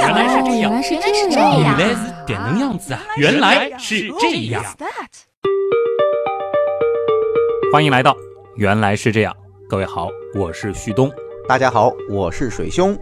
原来是这样，原来是原来是这这样，原来是点能样子啊！原来是这样。欢迎来到原来是这样，各位好，我是旭东。大家好，我是水兄。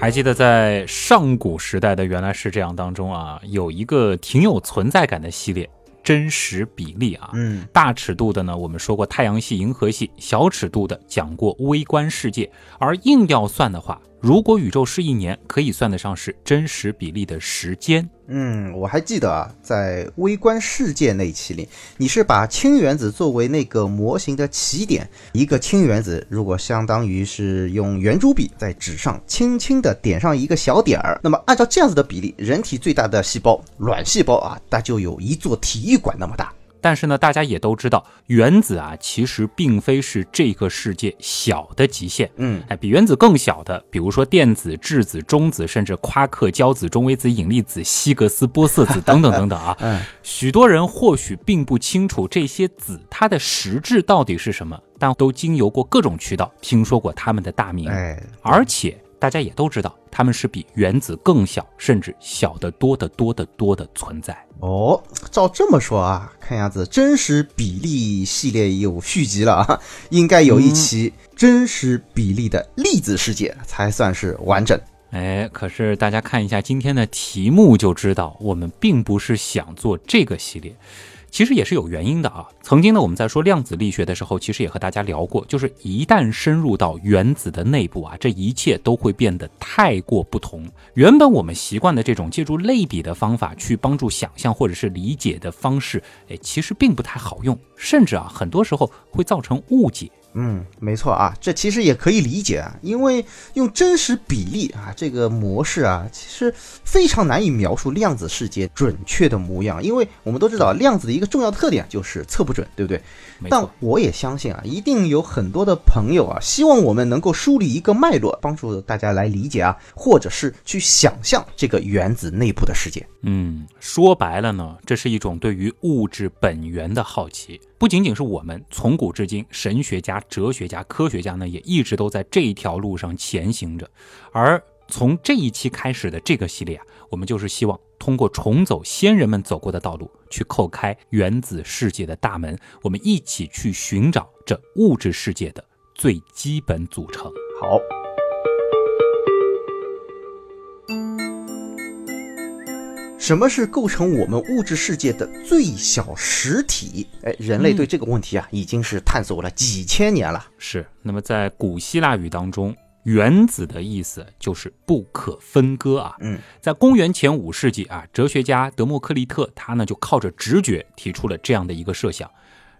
还记得在上古时代的原来是这样当中啊，有一个挺有存在感的系列。真实比例啊，嗯，大尺度的呢，我们说过太阳系、银河系；小尺度的讲过微观世界。而硬要算的话，如果宇宙是一年，可以算得上是真实比例的时间。嗯，我还记得啊，在微观世界那一期里，你是把氢原子作为那个模型的起点。一个氢原子如果相当于是用圆珠笔在纸上轻轻的点上一个小点儿，那么按照这样子的比例，人体最大的细胞卵细胞啊，那就有一座体育馆那么大。但是呢，大家也都知道，原子啊，其实并非是这个世界小的极限。嗯，哎，比原子更小的，比如说电子、质子、中子，甚至夸克、胶子、中微子、引力子、希格斯玻色子等等等等啊。嗯，许多人或许并不清楚这些子它的实质到底是什么，但都经由过各种渠道听说过它们的大名。哎，而且大家也都知道，它们是比原子更小，甚至小得多得多得多的存在。哦，照这么说啊，看样子真实比例系列有续集了啊，应该有一期真实比例的粒子世界才算是完整。哎，可是大家看一下今天的题目就知道，我们并不是想做这个系列。其实也是有原因的啊。曾经呢，我们在说量子力学的时候，其实也和大家聊过，就是一旦深入到原子的内部啊，这一切都会变得太过不同。原本我们习惯的这种借助类比的方法去帮助想象或者是理解的方式，哎，其实并不太好用，甚至啊，很多时候会造成误解。嗯，没错啊，这其实也可以理解啊，因为用真实比例啊这个模式啊，其实非常难以描述量子世界准确的模样，因为我们都知道量子的一个重要特点就是测不准，对不对？但，我也相信啊，一定有很多的朋友啊，希望我们能够梳理一个脉络，帮助大家来理解啊，或者是去想象这个原子内部的世界。嗯，说白了呢，这是一种对于物质本源的好奇。不仅仅是我们，从古至今，神学家、哲学家、科学家呢，也一直都在这一条路上前行着。而从这一期开始的这个系列啊，我们就是希望通过重走先人们走过的道路，去叩开原子世界的大门，我们一起去寻找这物质世界的最基本组成。好。什么是构成我们物质世界的最小实体？哎，人类对这个问题啊，已经是探索了几千年了。是，那么在古希腊语当中，原子的意思就是不可分割啊。嗯，在公元前五世纪啊，哲学家德谟克利特他呢就靠着直觉提出了这样的一个设想：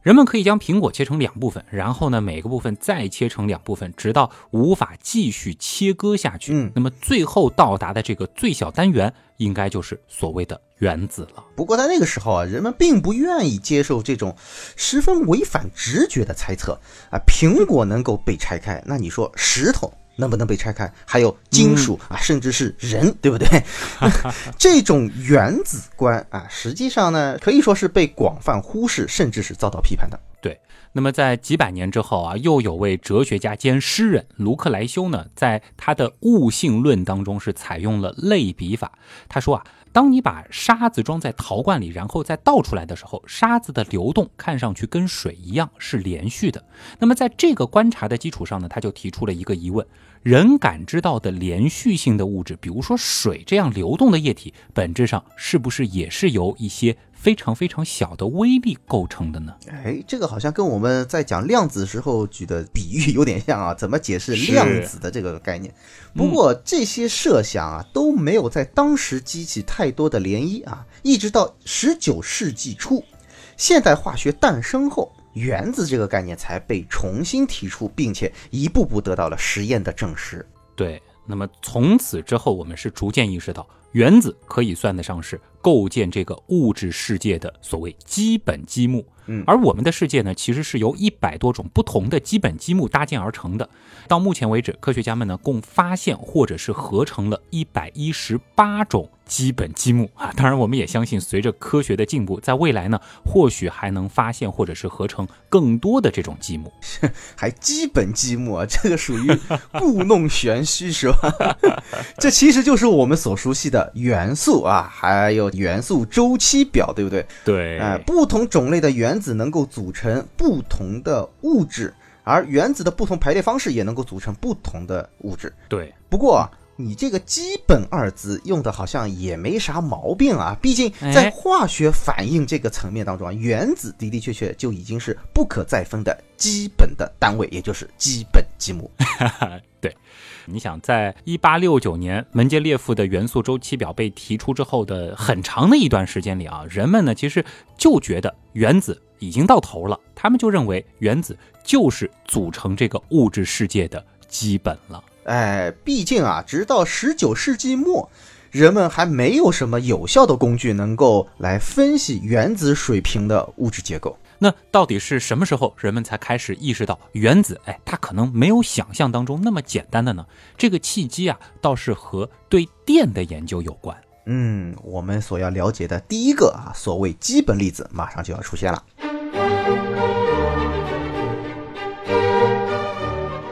人们可以将苹果切成两部分，然后呢每个部分再切成两部分，直到无法继续切割下去。嗯那么最后到达的这个最小单元，应该就是所谓的原子了。不过在那个时候啊，人们并不愿意接受这种十分违反直觉的猜测啊。苹果能够被拆开，那你说石头能不能被拆开？还有金属啊，甚至是人，对不对？这种原子观啊，实际上呢，可以说是被广泛忽视，甚至是遭到批判的。对，那么在几百年之后啊，又有位哲学家兼诗人卢克莱修呢，在他的《物性论》当中是采用了类比法。他说啊，当你把沙子装在陶罐里，然后再倒出来的时候，沙子的流动看上去跟水一样是连续的。那么在这个观察的基础上呢，他就提出了一个疑问：人感知到的连续性的物质，比如说水这样流动的液体，本质上是不是也是由一些非常非常小的微粒构成的呢？哎，这个好像跟我们在讲量子时候举的比喻有点像啊，怎么解释量子的这个概念？不过这些设想啊都没有在当时激起太多的涟漪啊，一直到十九世纪初，现代化学诞生后，原子这个概念才被重新提出，并且一步步得到了实验的证实。对，那么从此之后，我们是逐渐意识到，原子可以算得上是构构建这个物质世界的所谓基本积木。嗯而我们的世界呢，其实是由一百多种不同的基本积木搭建而成的。到目前为止，科学家们呢共发现或者是合成了一百一十八种基本积木啊。当然，我们也相信，随着科学的进步，在未来呢，或许还能发现或者是合成更多的这种积木。还基本积木啊，这个属于故弄玄虚是吧？这其实就是我们所熟悉的元素啊，还有元素周期表，对不对？对哎，不同种类的原子能够组成不同的物质，而原子的不同排列方式也能够组成不同的物质。对，不过啊，你这个“基本”二字用的好像也没啥毛病啊，毕竟在哎化学反应这个层面当中啊，原子的的确确就已经是不可再分的基本的单位，也就是基本积木。对，你想，在一八六九年门捷列夫的元素周期表被提出之后的很长的一段时间里啊，人们呢其实就觉得原子已经到头了，他们就认为原子就是组成这个物质世界的基本了。哎，毕竟啊，直到十九世纪末，人们还没有什么有效的工具能够来分析原子水平的物质结构。那到底是什么时候人们才开始意识到原子，哎，它可能没有想象当中那么简单的呢？这个契机啊，倒是和对电的研究有关。嗯，我们所要了解的第一个啊，所谓基本粒子，马上就要出现了。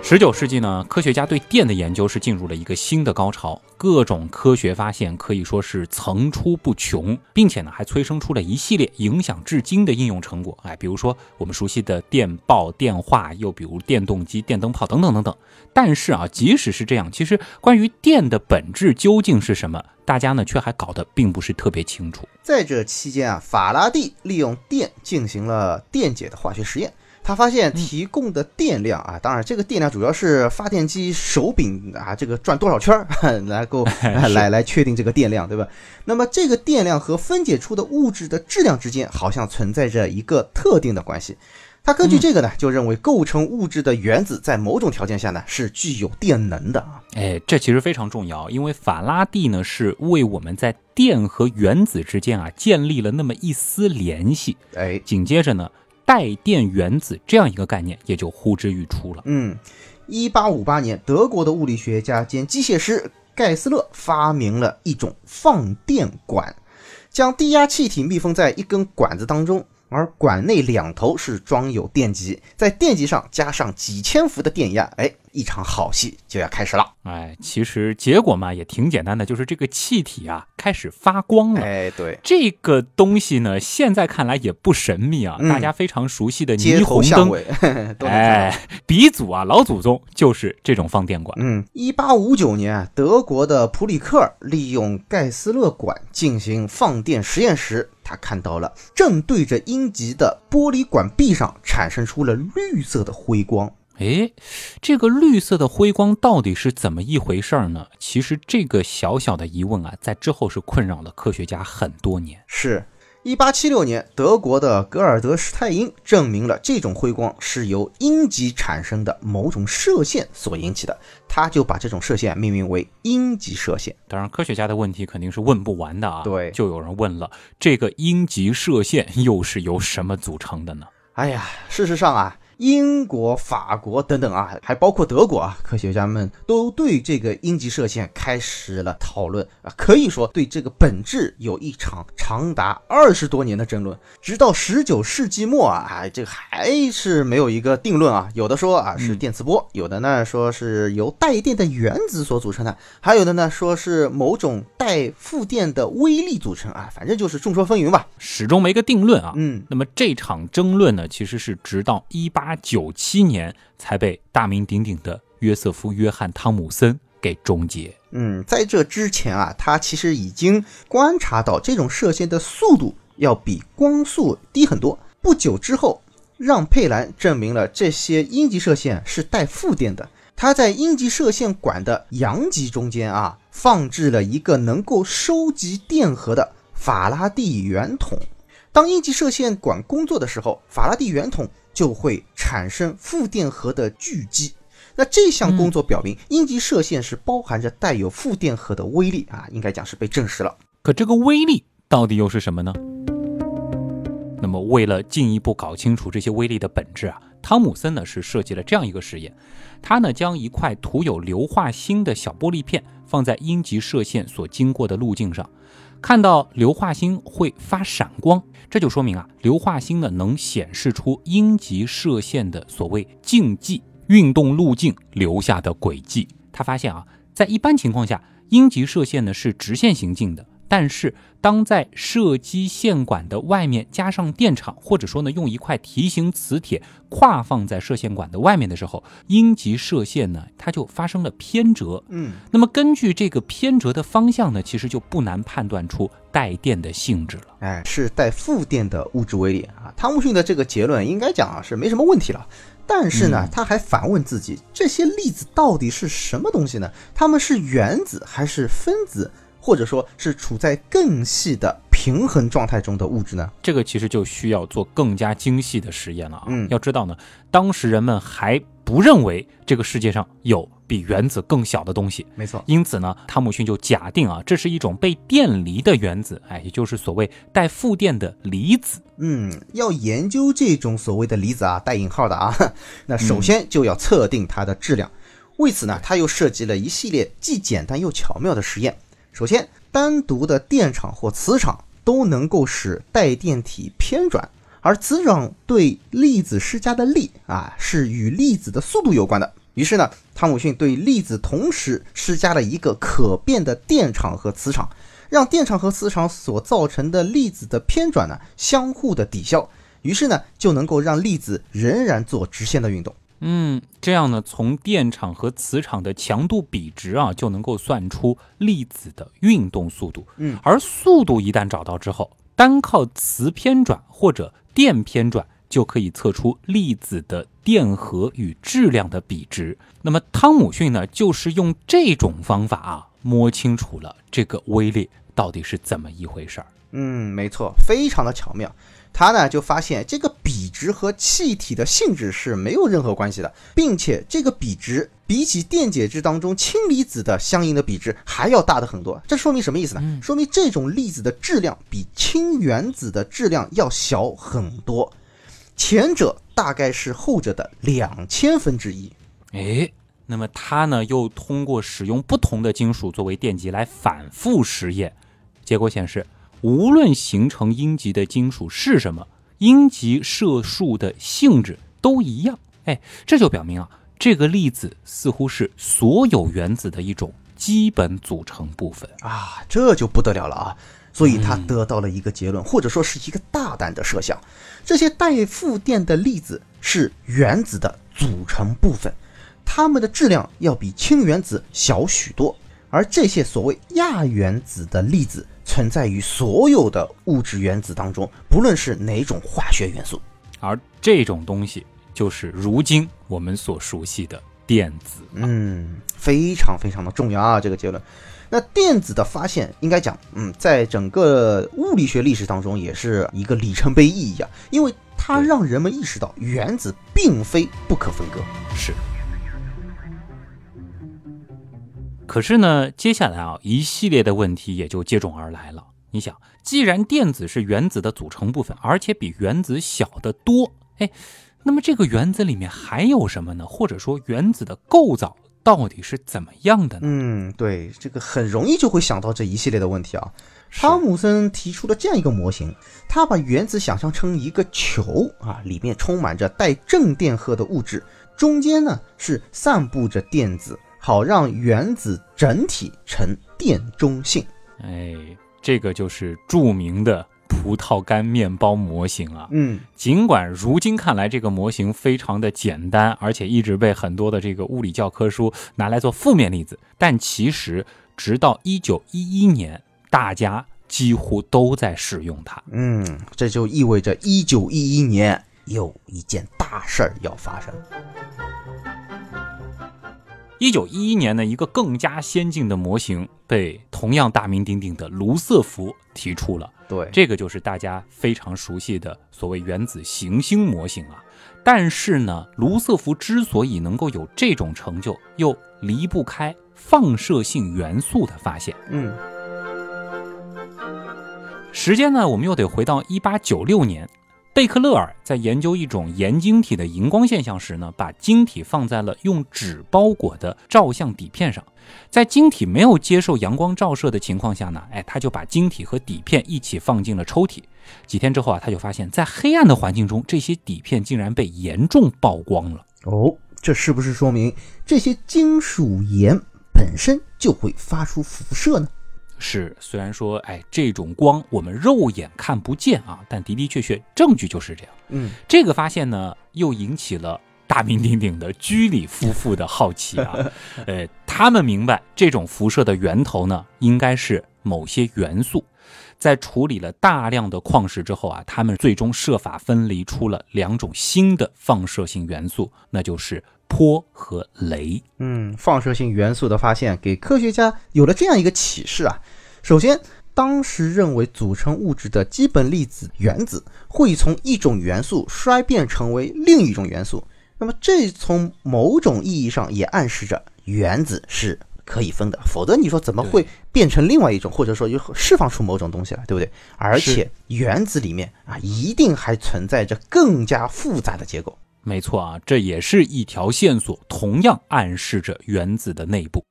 十九世纪呢，科学家对电的研究是进入了一个新的高潮，各种科学发现可以说是层出不穷，并且呢还催生出了一系列影响至今的应用成果。哎，比如说我们熟悉的电报、电话，又比如电动机、电灯泡等等等等。但是啊，即使是这样，其实关于电的本质究竟是什么，大家呢却还搞得并不是特别清楚。在这期间啊，法拉第利用电进行了电解的化学实验。他发现提供的电量啊，当然这个电量主要是发电机手柄啊，这个转多少圈儿，来够 来来确定这个电量，对吧？那么这个电量和分解出的物质的质量之间好像存在着一个特定的关系。他根据这个呢，就认为构成物质的原子在某种条件下呢是具有电能的啊。哎，这其实非常重要，因为法拉第呢是为我们在电和原子之间啊建立了那么一丝联系。哎，紧接着呢，带电原子这样一个概念也就呼之欲出了。嗯，一八五八年，德国的物理学家兼机械师盖斯勒发明了一种放电管，将低压气体密封在一根管子当中。而管内两头是装有电极，在电极上加上几千伏的电压，哎，一场好戏就要开始了。哎，其实结果嘛也挺简单的，就是这个气体啊开始发光了。哎，对，这个东西呢，现在看来也不神秘啊，嗯大家非常熟悉的霓虹灯，巷尾 都能看到。哎，鼻祖啊，老祖宗就是这种放电管。嗯，一八五九年啊，德国的普里克尔利用盖斯勒管进行放电实验时，他看到了正对着阴极的玻璃管壁上产生出了绿色的辉光。哎，这个绿色的辉光到底是怎么一回事儿呢？其实这个小小的疑问啊，在之后是困扰了科学家很多年。是。一八七六年，德国的格尔德施泰因证明了这种辉光是由阴极产生的某种射线所引起的，他就把这种射线命名为阴极射线。当然，科学家的问题肯定是问不完的啊。对就有人问了，这个阴极射线又是由什么组成的呢？哎呀，事实上啊，英国、法国等等啊，还包括德国啊，科学家们都对这个阴极射线开始了讨论啊，可以说对这个本质有一场长达二十多年的争论，直到十九世纪末啊，哎，这个还是没有一个定论啊。有的说啊是电磁波，有的呢说是由带电的原子所组成的，还有的呢说是某种带负电的微粒组成啊，反正就是众说纷纭吧。始终没个定论啊。嗯，那么这场争论呢，其实是直到一八九七年才被大名鼎鼎的约瑟夫·约翰·汤姆森给终结。嗯，在这之前啊，他其实已经观察到这种射线的速度要比光速低很多。不久之后，让佩兰证明了这些阴极射线是带负电的。他在阴极射线管的阳极中间啊，放置了一个能够收集电荷的法拉第圆筒。当阴极射线管工作的时候，法拉第圆筒就会产生负电荷的聚集。那这项工作表明，阴极射线是包含着带有负电荷的微粒啊，应该讲是被证实了。可这个微粒到底又是什么呢？那么，为了进一步搞清楚这些微粒的本质啊，汤姆森呢是设计了这样一个实验，他呢将一块涂有硫化锌的小玻璃片放在阴极射线所经过的路径上，看到硫化锌会发闪光，这就说明啊，硫化锌呢能显示出阴极射线的所谓径迹运动路径留下的轨迹。他发现啊，在一般情况下，阴极射线呢是直线行进的。但是，当在射击线管的外面加上电场，或者说呢，用一块梯形磁铁跨放在射线管的外面的时候，阴极射线呢，它就发生了偏折。嗯，那么根据这个偏折的方向呢，其实就不难判断出带电的性质了。哎，是带负电的物质微粒啊。汤姆逊的这个结论应该讲啊是没什么问题了。但是呢，他还反问自己，这些粒子到底是什么东西呢？它们是原子还是分子？或者说是处在更细的平衡状态中的物质呢？这个其实就需要做更加精细的实验了啊！嗯，要知道呢，当时人们还不认为这个世界上有比原子更小的东西。没错，因此呢，汤姆逊就假定啊，这是一种被电离的原子，哎，也就是所谓带负电的离子。嗯，要研究这种所谓的离子啊，带引号的啊，那首先就要测定它的质量。为此呢，他又设计了一系列既简单又巧妙的实验。首先，单独的电场或磁场都能够使带电体偏转，而磁场对粒子施加的力啊，是与粒子的速度有关的。于是呢，汤姆逊对粒子同时施加了一个可变的电场和磁场，让电场和磁场所造成的粒子的偏转呢相互的抵消，于是呢就能够让粒子仍然做直线的运动。嗯，这样呢，从电场和磁场的强度比值啊，就能够算出粒子的运动速度。嗯，而速度一旦找到之后，单靠磁偏转或者电偏转就可以测出粒子的电荷与质量的比值。那么汤姆逊呢，就是用这种方法啊，摸清楚了这个微粒到底是怎么一回事儿。嗯，没错，非常的巧妙。他呢就发现这个比值和气体的性质是没有任何关系的，并且这个比值比起电解质当中氢离子的相应的比值还要大的很多。这说明什么意思呢？说明这种粒子的质量比氢原子的质量要小很多，前者大概是后者的两千分之一。哎，那么他呢又通过使用不同的金属作为电极来反复实验，结果显示。无论形成阴极的金属是什么，阴极射数的性质都一样。哎，这就表明啊，这个粒子似乎是所有原子的一种基本组成部分啊，这就不得了了啊！所以他得到了一个结论，或者说是一个大胆的设想：这些带负电的粒子是原子的组成部分，它们的质量要比氢原子小许多。而这些所谓亚原子的粒子。存在于所有的物质原子当中，不论是哪种化学元素，而这种东西就是如今我们所熟悉的电子。嗯，非常非常的重要啊！这个结论。那电子的发现，应该讲，嗯，在整个物理学历史当中，也是一个里程碑意义啊，因为它让人们意识到原子并非不可分割。是。可是呢，接下来啊，一系列的问题也就接踵而来了。你想，既然电子是原子的组成部分，而且比原子小得多，哎，那么这个原子里面还有什么呢？或者说，原子的构造到底是怎么样的呢？嗯，对，这个很容易就会想到这一系列的问题啊。汤姆森提出了这样一个模型，他把原子想象成一个球啊，里面充满着带正电荷的物质，中间呢是散布着电子。好让原子整体呈电中性，哎，这个就是著名的葡萄干面包模型啊。嗯，尽管如今看来这个模型非常的简单，而且一直被很多的这个物理教科书拿来做负面例子，但其实直到一九一一年，大家几乎都在使用它。嗯，这就意味着一九一一年有一件大事儿要发生。一九一一年呢，一个更加先进的模型被同样大名鼎鼎的卢瑟福提出了。对，这个就是大家非常熟悉的所谓原子行星模型啊。但是呢，卢瑟福之所以能够有这种成就，又离不开放射性元素的发现。嗯。时间呢，我们又得回到一八九六年。贝克勒尔在研究一种盐晶体的荧光现象时呢，把晶体放在了用纸包裹的照相底片上，在晶体没有接受阳光照射的情况下呢，哎，他就把晶体和底片一起放进了抽屉。几天之后啊，他就发现，在黑暗的环境中，这些底片竟然被严重曝光了。哦，这是不是说明这些金属盐本身就会发出辐射呢？是，虽然说，哎，这种光我们肉眼看不见啊，但的的确确，证据就是这样。嗯，这个发现呢，又引起了大名鼎鼎的居里夫妇的好奇啊。呃，他们明白这种辐射的源头呢，应该是某些元素。在处理了大量的矿石之后啊，他们最终设法分离出了两种新的放射性元素，那就是钋和雷。嗯，放射性元素的发现给科学家有了这样一个启示啊。首先，当时认为组成物质的基本粒子原子会从一种元素衰变成为另一种元素，那么这从某种意义上也暗示着原子是。可以分的，否则你说怎么会变成另外一种，或者说又释放出某种东西来，对不对？而且原子里面啊，一定还存在着更加复杂的结构。没错啊，这也是一条线索，同样暗示着原子的内部。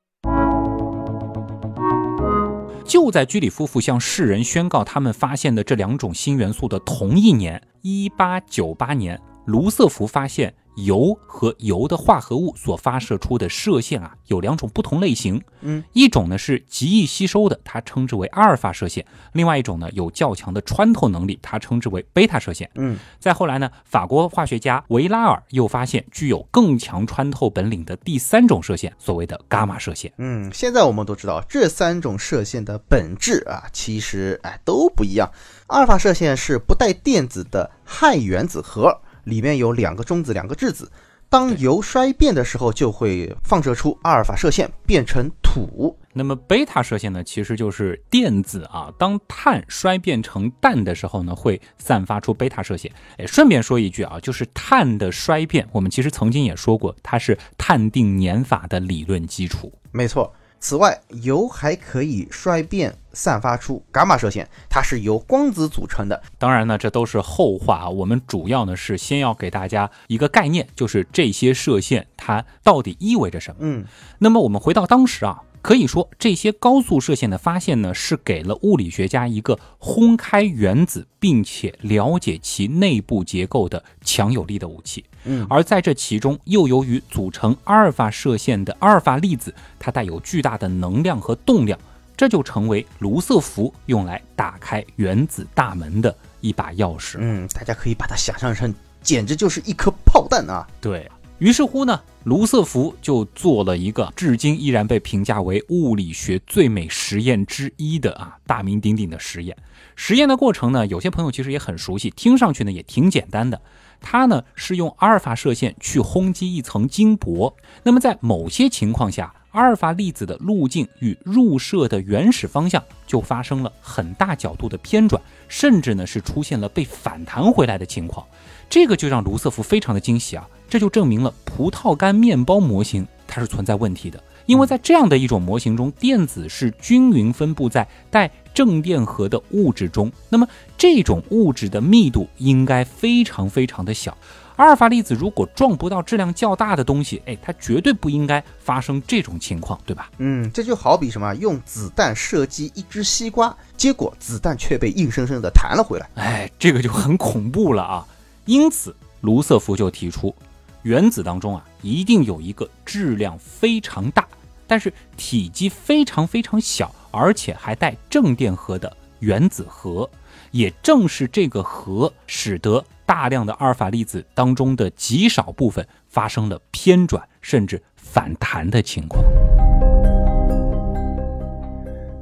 就在居里夫妇向世人宣告他们发现的这两种新元素的同一年，一八九八年，卢瑟福发现。铀和铀的化合物所发射出的射线啊，有两种不同类型。嗯，一种呢是极易吸收的，它称之为阿尔法射线；另外一种呢有较强的穿透能力，它称之为贝塔射线。嗯，再后来呢，法国化学家维拉尔又发现具有更强穿透本领的第三种射线，所谓的伽马射线。嗯，现在我们都知道这三种射线的本质啊，其实哎都不一样。阿尔法射线是不带电子的氦原子核。里面有两个中子，两个质子。当铀衰变的时候，就会放射出阿尔法射线，变成土。那么贝塔射线呢，其实就是电子啊。当碳衰变成氮的时候呢，会散发出贝塔射线。哎，顺便说一句啊，就是碳的衰变，我们其实曾经也说过，它是碳定年法的理论基础。没错。此外，铀还可以衰变，散发出伽马射线，它是由光子组成的。当然呢，这都是后话啊。我们主要呢是先要给大家一个概念，就是这些射线它到底意味着什么。嗯，那么我们回到当时啊。可以说，这些高速射线的发现呢，是给了物理学家一个轰开原子并且了解其内部结构的强有力的武器。嗯，而在这其中，又由于组成阿尔法射线的阿尔法粒子，它带有巨大的能量和动量，这就成为卢瑟福用来打开原子大门的一把钥匙。嗯，大家可以把它想象成，简直就是一颗炮弹啊！对。于是乎呢，卢瑟福就做了一个至今依然被评价为物理学最美实验之一的啊大名鼎鼎的实验。实验的过程呢，有些朋友其实也很熟悉，听上去呢也挺简单的。它呢是用阿尔法射线去轰击一层金箔，那么在某些情况下，阿尔法粒子的路径与入射的原始方向就发生了很大角度的偏转，甚至呢是出现了被反弹回来的情况。这个就让卢瑟福非常的惊喜啊！这就证明了葡萄干面包模型它是存在问题的，因为在这样的一种模型中，电子是均匀分布在带正电荷的物质中，那么这种物质的密度应该非常非常的小。阿尔法粒子如果撞不到质量较大的东西，哎，它绝对不应该发生这种情况，对吧？嗯，这就好比什么，用子弹射击一只西瓜，结果子弹却被硬生生的弹了回来，哎，这个就很恐怖了啊！因此，卢瑟福就提出，原子当中啊，一定有一个质量非常大，但是体积非常非常小，而且还带正电荷的原子核。也正是这个核，使得大量的阿尔法粒子当中的极少部分发生了偏转甚至反弹的情况。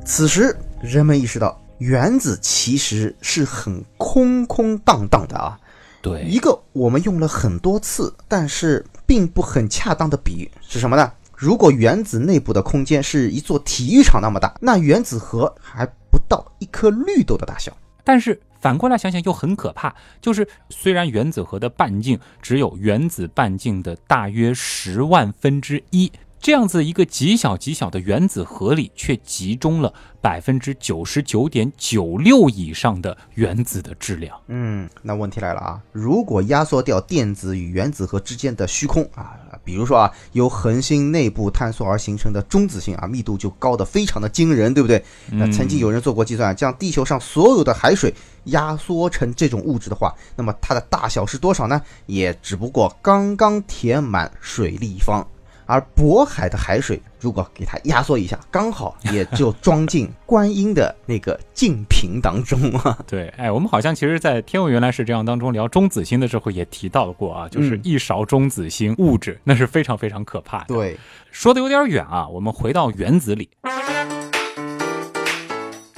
此时，人们意识到，原子其实是很空空荡荡的啊。对一个我们用了很多次，但是并不很恰当的比喻是什么呢？如果原子内部的空间是一座体育场那么大，那原子核还不到一颗绿豆的大小。但是反过来想想又很可怕，就是虽然原子核的半径只有原子半径的大约十万分之一。这样子一个极小极小的原子核里，却集中了百分之九十九点九六以上的原子的质量。嗯，那问题来了啊，如果压缩掉电子与原子核之间的虚空啊，比如说啊，由恒星内部坍缩而形成的中子星啊，密度就高的非常的惊人，对不对？那曾经有人做过计算，将地球上所有的海水压缩成这种物质的话，那么它的大小是多少呢？也只不过刚刚填满水立方。而渤海的海水，如果给它压缩一下，刚好也就装进观音的那个净瓶当中啊。对，哎，我们好像其实，在《天文原来是这样》当中聊中子星的时候也提到过啊，就是一勺中子星物质，那是非常非常可怕的。对，说的有点远啊，我们回到原子里，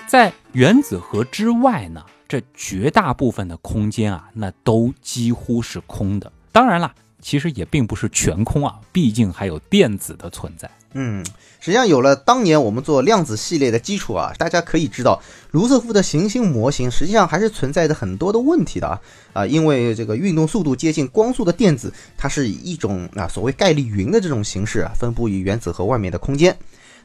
在原子核之外呢，这绝大部分的空间啊，那都几乎是空的。当然了。其实也并不是全空啊，毕竟还有电子的存在。嗯，实际上有了当年我们做量子系列的基础啊，大家可以知道，卢瑟福的行星模型实际上还是存在着很多的问题的啊啊，因为这个运动速度接近光速的电子，它是以一种啊所谓概率云的这种形式啊，分布于原子核外面的空间。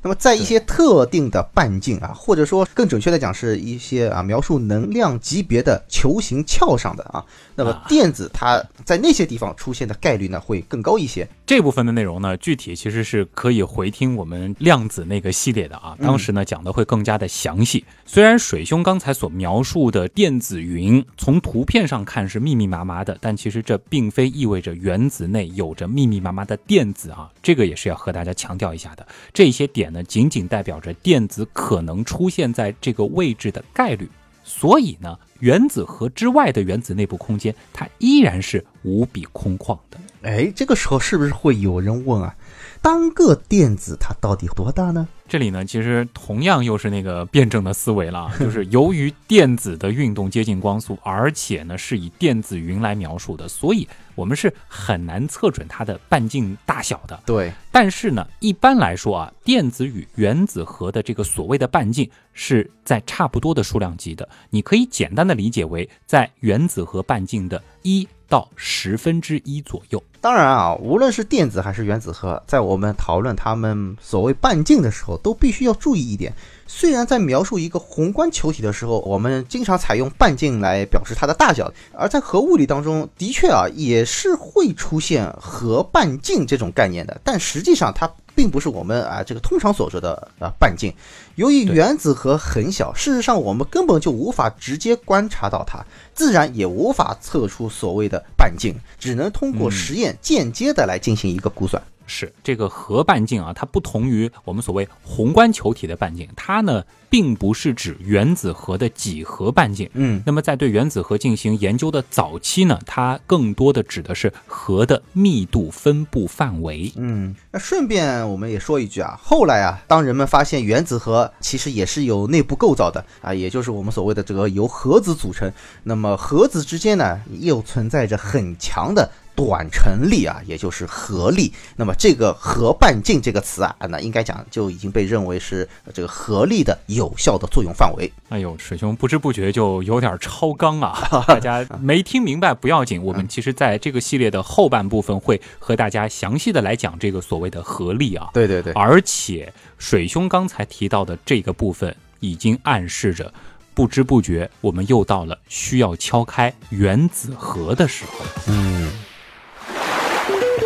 那么，在一些特定的半径啊，或者说更准确的讲，是一些啊描述能量级别的球形壳上的啊，那么电子它在那些地方出现的概率呢会更高一些。这部分的内容呢，具体其实是可以回听我们量子那个系列的啊，当时呢讲的会更加的详细。虽然水兄刚才所描述的电子云从图片上看是密密麻麻的，但其实这并非意味着原子内有着密密麻麻的电子啊，这个也是要和大家强调一下的。这些点。那仅仅代表着电子可能出现在这个位置的概率，所以呢，原子核之外的原子内部空间，它依然是无比空旷的。哎，这个时候是不是会有人问啊？单个电子它到底多大呢？这里呢，其实同样又是那个辩证的思维了，就是由于电子的运动接近光速，而且呢是以电子云来描述的，所以我们是很难测准它的半径大小的。对，但是呢，一般来说啊，电子与原子核的这个所谓的半径是在差不多的数量级的，你可以简单的理解为在原子核半径的一。到十分之一左右。当然啊，无论是电子还是原子核，在我们讨论它们所谓半径的时候，都必须要注意一点。虽然在描述一个宏观球体的时候，我们经常采用半径来表示它的大小，而在核物理当中，的确啊，也是会出现核半径这种概念的。但实际上，它并不是我们啊这个通常所说的啊半径。由于原子核很小，事实上我们根本就无法直接观察到它，自然也无法测出所谓的半径，只能通过实验间接的来进行一个估算。是这个核半径啊，它不同于我们所谓宏观球体的半径，它呢并不是指原子核的几何半径。嗯，那么在对原子核进行研究的早期呢，它更多的指的是核的密度分布范围。嗯，那顺便我们也说一句啊，后来啊，当人们发现原子核其实也是有内部构造的啊，也就是我们所谓的这个由核子组成，那么核子之间呢又存在着很强的。短程力啊，也就是合力。那么这个核半径这个词啊，那应该讲就已经被认为是这个合力的有效的作用范围。哎呦，水兄不知不觉就有点超纲啊！大家没听明白不要紧，我们其实在这个系列的后半部分会和大家详细的来讲这个所谓的合力啊。对对对，而且水兄刚才提到的这个部分，已经暗示着不知不觉我们又到了需要敲开原子核的时候。嗯。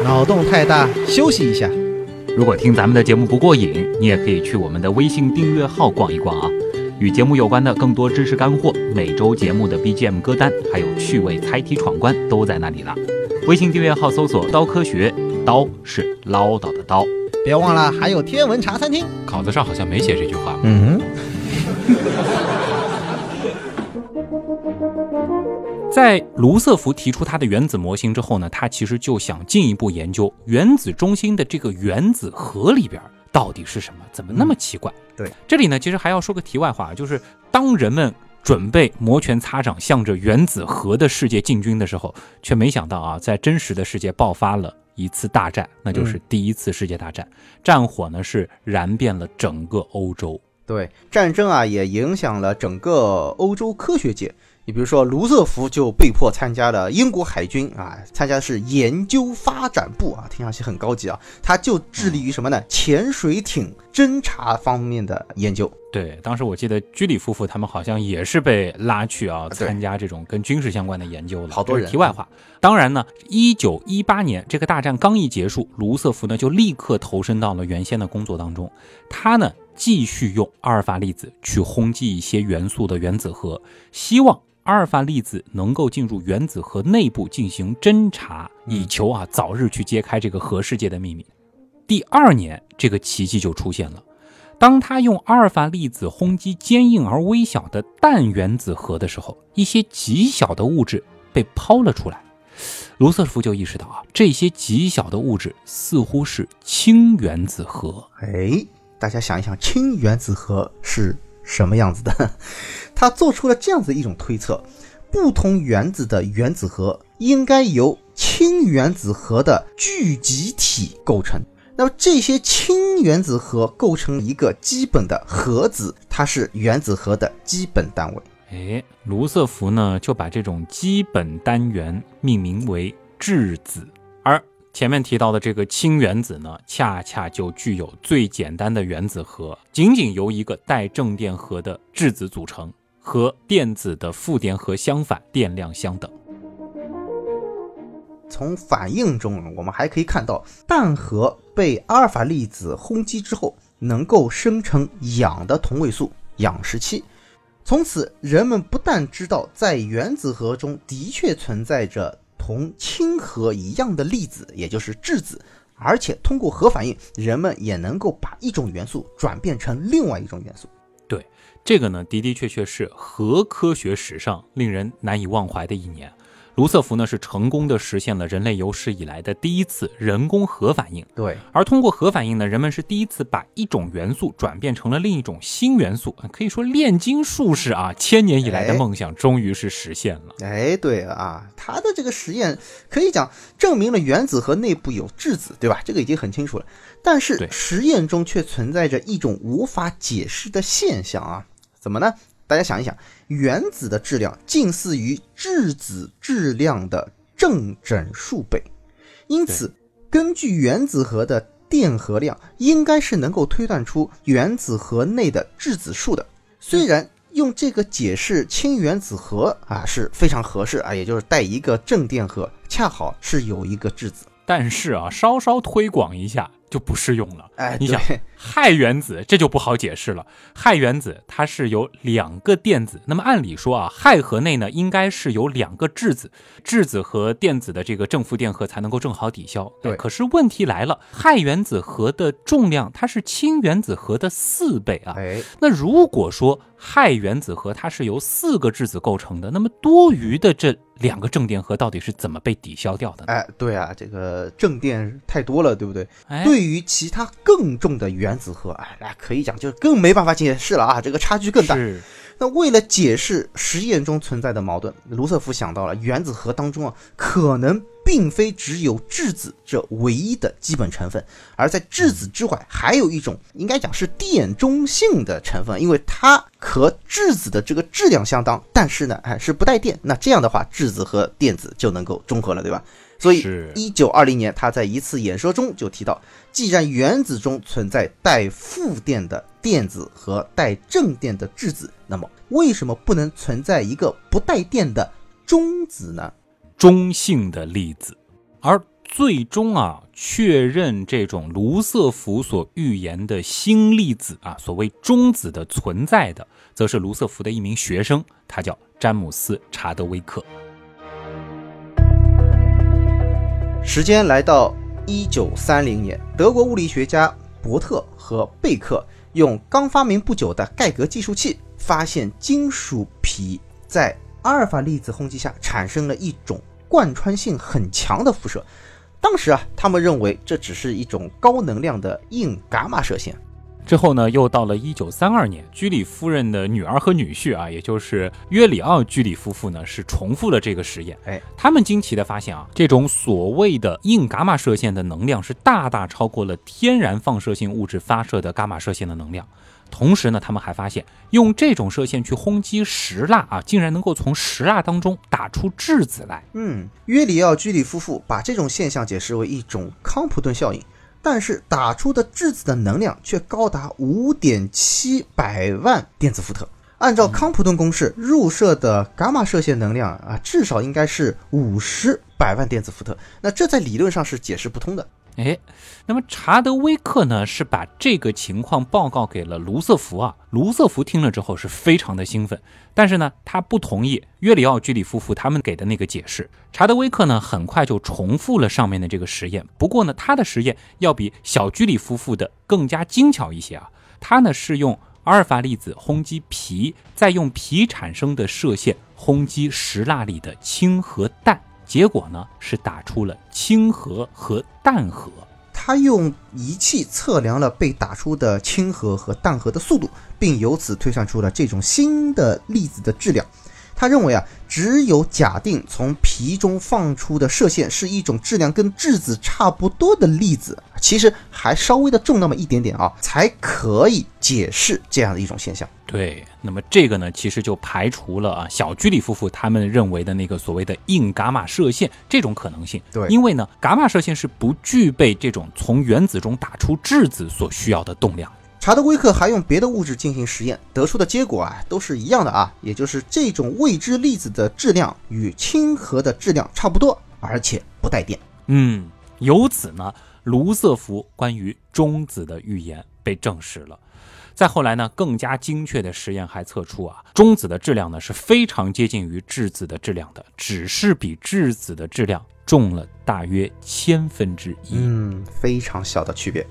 脑洞太大，休息一下。如果听咱们的节目不过瘾，你也可以去我们的微信订阅号逛一逛啊。与节目有关的更多知识干货，每周节目的 BGM 歌单，还有趣味猜题闯关都在那里了。微信订阅号搜索“刀科学”，刀是唠叨的刀。别忘了还有天文茶餐厅，稿子上好像没写这句话。嗯。在卢瑟福提出他的原子模型之后呢，他其实就想进一步研究原子中心的这个原子核里边到底是什么，怎么那么奇怪？对，这里呢，其实还要说个题外话，就是当人们准备摩拳擦掌向着原子核的世界进军的时候，却没想到啊，在真实的世界爆发了一次大战，那就是第一次世界大战，战火呢是燃遍了整个欧洲。对，战争啊也影响了整个欧洲科学界。你比如说，卢瑟福就被迫参加了英国海军啊，参加的是研究发展部啊，听上去很高级啊。他就致力于什么呢？潜水艇侦察方面的研究。对，当时我记得居里夫妇他们好像也是被拉去啊，参加这种跟军事相关的研究了。好多人题外话，当然呢，一九一八年这个大战刚一结束，卢瑟福呢就立刻投身到了原先的工作当中。他呢继续用阿尔法粒子去轰击一些元素的原子核，希望阿尔法粒子能够进入原子核内部进行侦查，以求啊早日去揭开这个核世界的秘密。第二年，这个奇迹就出现了。当他用阿尔法粒子轰击坚硬而微小的氮原子核的时候，一些极小的物质被抛了出来。卢瑟福就意识到啊，这些极小的物质似乎是氢原子核。哎，大家想一想，氢原子核是什么样子的？他做出了这样子一种推测：不同原子的原子核应该由氢原子核的聚集体构成。那么这些氢原子核构成一个基本的核子，它是原子核的基本单位。哎，卢瑟福呢就把这种基本单元命名为质子，前面提到的这个氢原子呢，恰恰就具有最简单的原子核，仅仅由一个带正电荷的质子组成，和电子的负电荷相反，电量相等。从反应中，我们还可以看到，氮核被阿尔法粒子轰击之后，能够生成氧的同位素氧十七。从此，人们不但知道在原子核中的确存在着同氢核一样的粒子，也就是质子，而且通过核反应，人们也能够把一种元素转变成另外一种元素。对，这个呢，的的确确是核科学史上令人难以忘怀的一年。卢瑟福呢是成功的实现了人类有史以来的第一次人工核反应，对，而通过核反应呢，人们是第一次把一种元素转变成了另一种新元素，可以说炼金术士啊，千年以来的哎梦想终于是实现了。哎，对啊，他的这个实验可以讲证明了原子核内部有质子，对吧？这个已经很清楚了。但是对实验中却存在着一种无法解释的现象啊，怎么呢？大家想一想，原子的质量近似于质子质量的正整数倍，因此根据原子核的电荷量，应该是能够推断出原子核内的质子数的。虽然用这个解释氢原子核啊是非常合适啊，也就是带一个正电荷，恰好是有一个质子。但是啊，稍稍推广一下就不适用了。哎，你想对氦原子这就不好解释了。氦原子它是有两个电子，那么按理说啊，氦核内呢应该是有两个质子，质子和电子的这个正负电荷才能够正好抵消。对哎可是问题来了，氦原子核的重量它是氢原子核的四倍啊。哎，那如果说氦原子核它是由四个质子构成的，那么多余的这两个正电荷到底是怎么被抵消掉的呢？哎，对啊，这个正电太多了，对不对？哎，对于其他更重的原子核，哎，那可以讲就更没办法解释了啊，这个差距更大。是那为了解释实验中存在的矛盾，卢瑟福想到了原子核当中啊，可能并非只有质子这唯一的基本成分，而在质子之外还有一种应该讲是电中性的成分，因为它和质子的这个质量相当，但是呢，哎是不带电。那这样的话，质子和电子就能够中和了，对吧？所以是，一九二零年，他在一次演说中就提到，既然原子中存在带负电的电子和带正电的质子，那么为什么不能存在一个不带电的中子呢？中性的粒子，而最终啊确认这种卢瑟福所预言的新粒子啊，所谓中子的存在的，则是卢瑟福的一名学生，他叫詹姆斯·查德威克。时间来到一九三零年，德国物理学家伯特和贝克用刚发明不久的盖格计数器，发现金属铍在阿尔法粒子轰击下产生了一种贯穿性很强的辐射。当时啊，他们认为这只是一种高能量的硬伽马射线。之后呢，又到了一九三二年，居里夫人的女儿和女婿啊，也就是约里奥居里夫妇呢，是重复了这个实验。哎，他们惊奇的发现啊，这种所谓的硬伽马射线的能量是大大超过了天然放射性物质发射的伽马射线的能量。同时呢，他们还发现用这种射线去轰击石蜡啊，竟然能够从石蜡当中打出质子来。嗯，约里奥居里夫妇把这种现象解释为一种康普顿效应，但是打出的质子的能量却高达五点七百万电子伏特。按照康普顿公式，入射的伽马射线能量啊，至少应该是五十百万电子伏特。那这在理论上是解释不通的。哎，那么查德威克呢是把这个情况报告给了卢瑟福啊。卢瑟福听了之后是非常的兴奋，但是呢，他不同意约里奥居里夫妇他们给的那个解释。查德威克呢很快就重复了上面的这个实验，不过呢，他的实验要比小居里夫妇的更加精巧一些啊。他呢是用阿尔法粒子轰击皮，再用皮产生的射线轰击石蜡里的氢和氮。结果呢是打出了氢核和氮核。他用仪器测量了被打出的氢核和氮核的速度，并由此推算出了这种新的粒子的质量。他认为啊，只有假定从皮中放出的射线是一种质量跟质子差不多的粒子，其实还稍微的重那么一点点啊，才可以解释这样的一种现象。对，那么这个呢，其实就排除了啊小居里夫妇他们认为的那个所谓的硬伽马射线这种可能性。对，因为呢，伽马射线是不具备这种从原子中打出质子所需要的动量。查德威克还用别的物质进行实验，得出的结果啊都是一样的啊，也就是这种未知粒子的质量与氢核的质量差不多，而且不带电。嗯，由此呢，卢瑟福关于中子的预言被证实了。再后来呢，更加精确的实验还测出啊，中子的质量呢是非常接近于质子的质量的，只是比质子的质量重了大约千分之一。嗯，非常小的区别。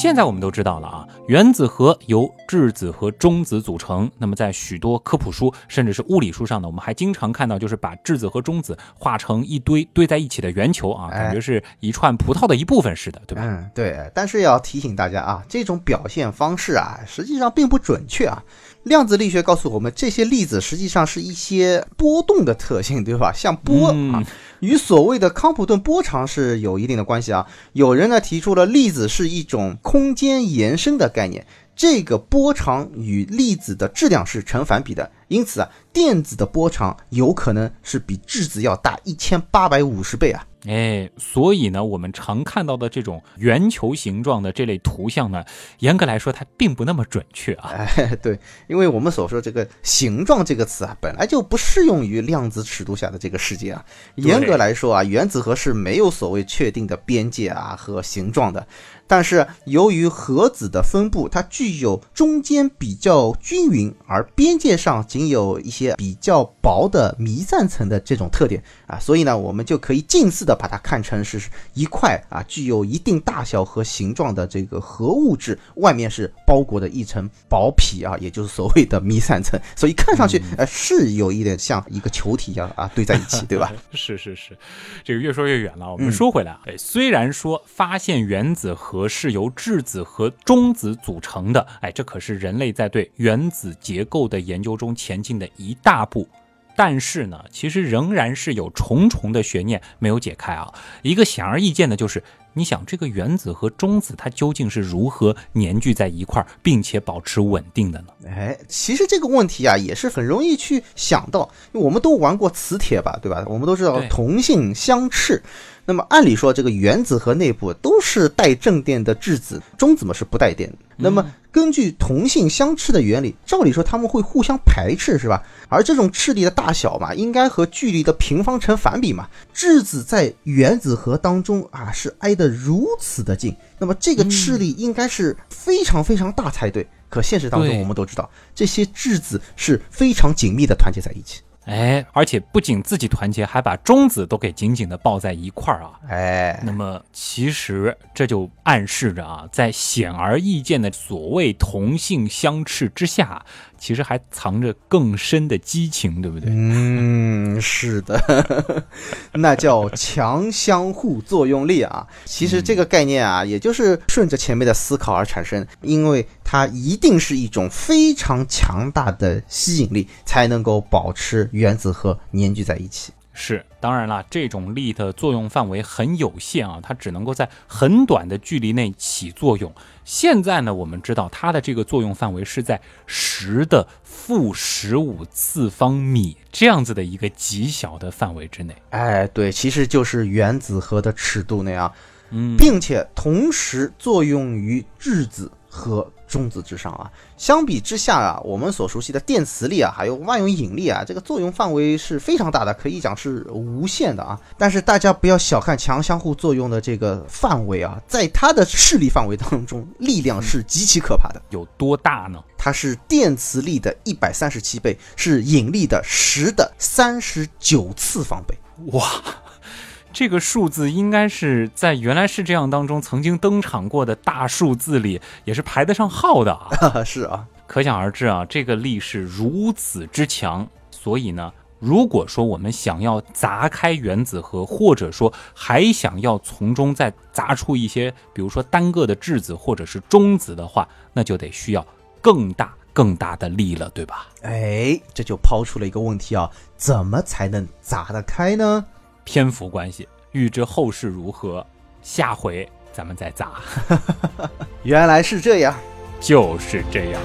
现在我们都知道了啊，原子核由质子和中子组成。那么在许多科普书甚至是物理书上呢，我们还经常看到，就是把质子和中子画成一堆堆在一起的圆球啊，感觉是一串葡萄的一部分似的，对吧？嗯，对。但是要提醒大家啊，这种表现方式啊，实际上并不准确啊。量子力学告诉我们，这些粒子实际上是一些波动的特性，对吧？像波啊，与所谓的康普顿波长是有一定的关系啊。有人呢提出了粒子是一种空间延伸的概念，这个波长与粒子的质量是成反比的，因此啊，电子的波长有可能是比质子要大一千八百五十倍啊。哎，所以呢，我们常看到的这种圆球形状的这类图像呢，严格来说它并不那么准确啊。哎，对，因为我们所说这个“形状”这个词啊，本来就不适用于量子尺度下的这个世界啊。严格来说啊，原子核是没有所谓确定的边界啊和形状的。但是由于核子的分布，它具有中间比较均匀，而边界上仅有一些比较薄的弥散层的这种特点啊，所以呢，我们就可以近似的把它看成是一块啊具有一定大小和形状的这个核物质，外面是包裹的一层薄皮啊，也就是所谓的弥散层，所以看上去呃是有一点像一个球体一样啊堆在一起，对吧？是是是，这个越说越远了，我们说回来，哎，虽然说发现原子核。是由质子和中子组成的，哎，这可是人类在对原子结构的研究中前进的一大步。但是呢，其实仍然是有重重的悬念没有解开啊。一个显而易见的就是，你想这个原子和中子它究竟是如何粘聚在一块儿，并且保持稳定的呢？哎，其实这个问题啊，也是很容易去想到，我们都玩过磁铁吧，对吧？我们都知道同性相斥。那么按理说，这个原子核内部都是带正电的质子，中子嘛是不带电的。那么根据同性相斥的原理，照理说他们会互相排斥，是吧？而这种斥力的大小嘛，应该和距离的平方成反比嘛。质子在原子核当中啊，是挨得如此的近，那么这个斥力应该是非常非常大才对。可现实当中，我们都知道，这些质子是非常紧密的团结在一起。哎，而且不仅自己团结，还把中子都给紧紧的抱在一块儿啊！哎，那么其实这就暗示着啊，在显而易见的所谓同性相斥之下。其实还藏着更深的激情，对不对？嗯，是的，那叫强相互作用力啊。其实这个概念啊，也就是顺着前面的思考而产生，因为它一定是一种非常强大的吸引力，才能够保持原子核粘聚在一起。是，当然了，这种力的作用范围很有限啊，它只能够在很短的距离内起作用。现在呢，我们知道它的这个作用范围是在十的负十五次方米这样子的一个极小的范围之内。哎，对，其实就是原子核的尺度那样，嗯，并且同时作用于质子和中子之上啊。相比之下啊，我们所熟悉的电磁力啊，还有万有引力啊，这个作用范围是非常大的，可以讲是无限的啊。但是大家不要小看强相互作用的这个范围啊，在它的势力范围当中，力量是极其可怕的。有多大呢？它是电磁力的一百三十七倍，是引力的十的三十九次方倍。哇！这个数字应该是在原来是这样当中曾经登场过的大数字里，也是排得上号的啊。是啊，可想而知啊，这个力是如此之强。所以呢，如果说我们想要砸开原子核，或者说还想要从中再砸出一些，比如说单个的质子或者是中子的话，那就得需要更大更大的力了，对吧？哎，这就抛出了一个问题啊，怎么才能砸得开呢？篇幅关系，预知后事如何，下回咱们再砸。原来是这样，就是这样。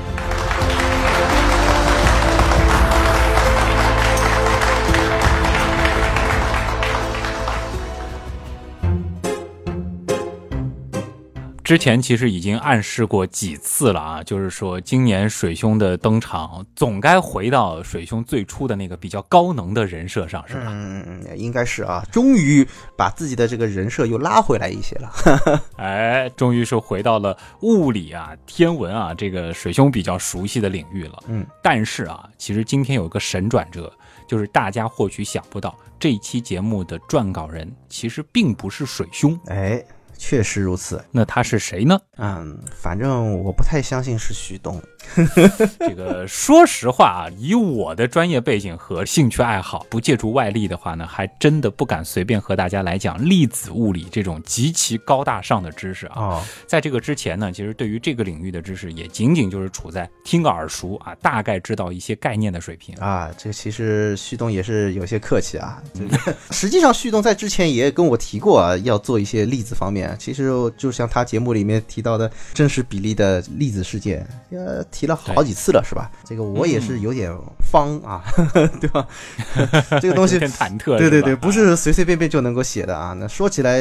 之前其实已经暗示过几次了啊，就是说今年水兄的登场总该回到水兄最初的那个比较高能的人设上，是吧？嗯，应该是啊，终于把自己的这个人设又拉回来一些了。哎，终于是回到了物理啊、天文啊这个水兄比较熟悉的领域了。嗯，但是啊，其实今天有个神转折，就是大家或许想不到，这期节目的撰稿人其实并不是水兄。哎。确实如此，那他是谁呢？嗯，反正我不太相信是徐东。这个说实话啊，以我的专业背景和兴趣爱好，不借助外力的话呢，还真的不敢随便和大家来讲粒子物理这种极其高大上的知识啊。在这个之前呢，其实对于这个领域的知识，也仅仅就是处在听个耳熟啊，大概知道一些概念的水平啊。这其实旭东也是有些客气啊。实际上，旭东在之前也跟我提过啊，要做一些粒子方面。其实就像他节目里面提到的真实比例的例子事件，呃，提了好几次了，是吧？这个我也是有点方啊，对吧？这个东西忐忑，对对对，不是随随便便就能够写的啊。那说起来，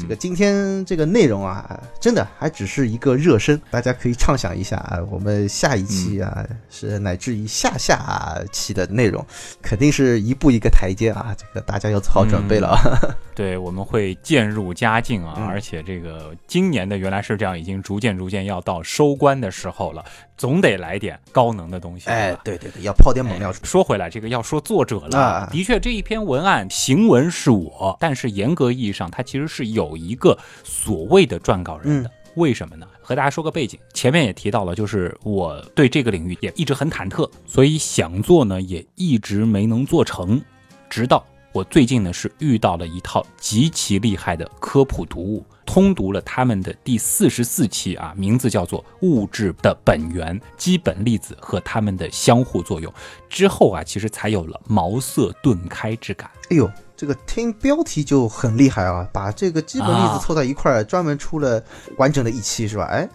这个今天这个内容啊，真的还只是一个热身，大家可以畅想一下啊，我们下一期啊，是乃至于下下期的内容，肯定是一步一个台阶啊，这个大家要做好准备了啊。对，我们会渐入佳境啊，而且这个今年的原来是这样，已经逐渐逐渐要到收官的时候了，总得来点高能的东西。哎，对对对，要泡点猛料。说回来，这个要说作者了，的确这一篇文案行文是我，但是严格意义上，它其实是有一个所谓的撰稿人的。为什么呢？和大家说个背景，前面也提到了，就是我对这个领域也一直很忐忑，所以想做呢，也一直没能做成，直到。我最近呢是遇到了一套极其厉害的科普读物，通读了他们的第四十四期啊，名字叫做《物质的本源：基本粒子和它们的相互作用》。之后啊，其实才有了茅塞顿开之感。哎呦，这个听标题就很厉害啊，把这个基本粒子凑在一块儿，专门出了完整的一期是吧？哎。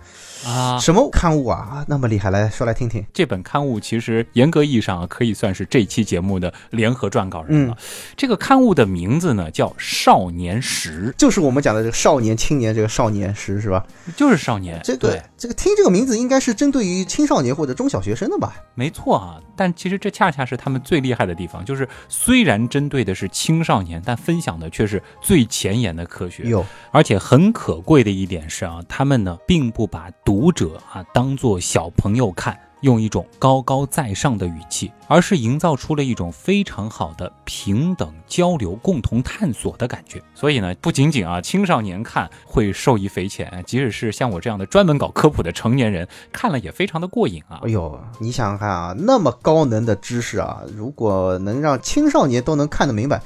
啊，什么刊物啊？那么厉害，来说来听听。这本刊物其实严格意义上啊可以算是这期节目的联合撰稿人了。这个刊物的名字呢叫《少年时》，就是我们讲的这个少年、青年这个少年时是吧？就是少年。这个这个听这个名字应该是针对于青少年或者中小学生的吧？没错啊，但其实这恰恰是他们最厉害的地方，就是虽然针对的是青少年，但分享的却是最前沿的科学。有，而且很可贵的一点是啊，他们呢并不把。读者啊，当做小朋友看。用一种高高在上的语气，而是营造出了一种非常好的平等交流、共同探索的感觉。所以呢，不仅仅啊青少年看会受益匪浅，即使是像我这样的专门搞科普的成年人看了也非常的过瘾啊！哎呦，你想想看啊，那么高能的知识啊，如果能让青少年都能看得明白，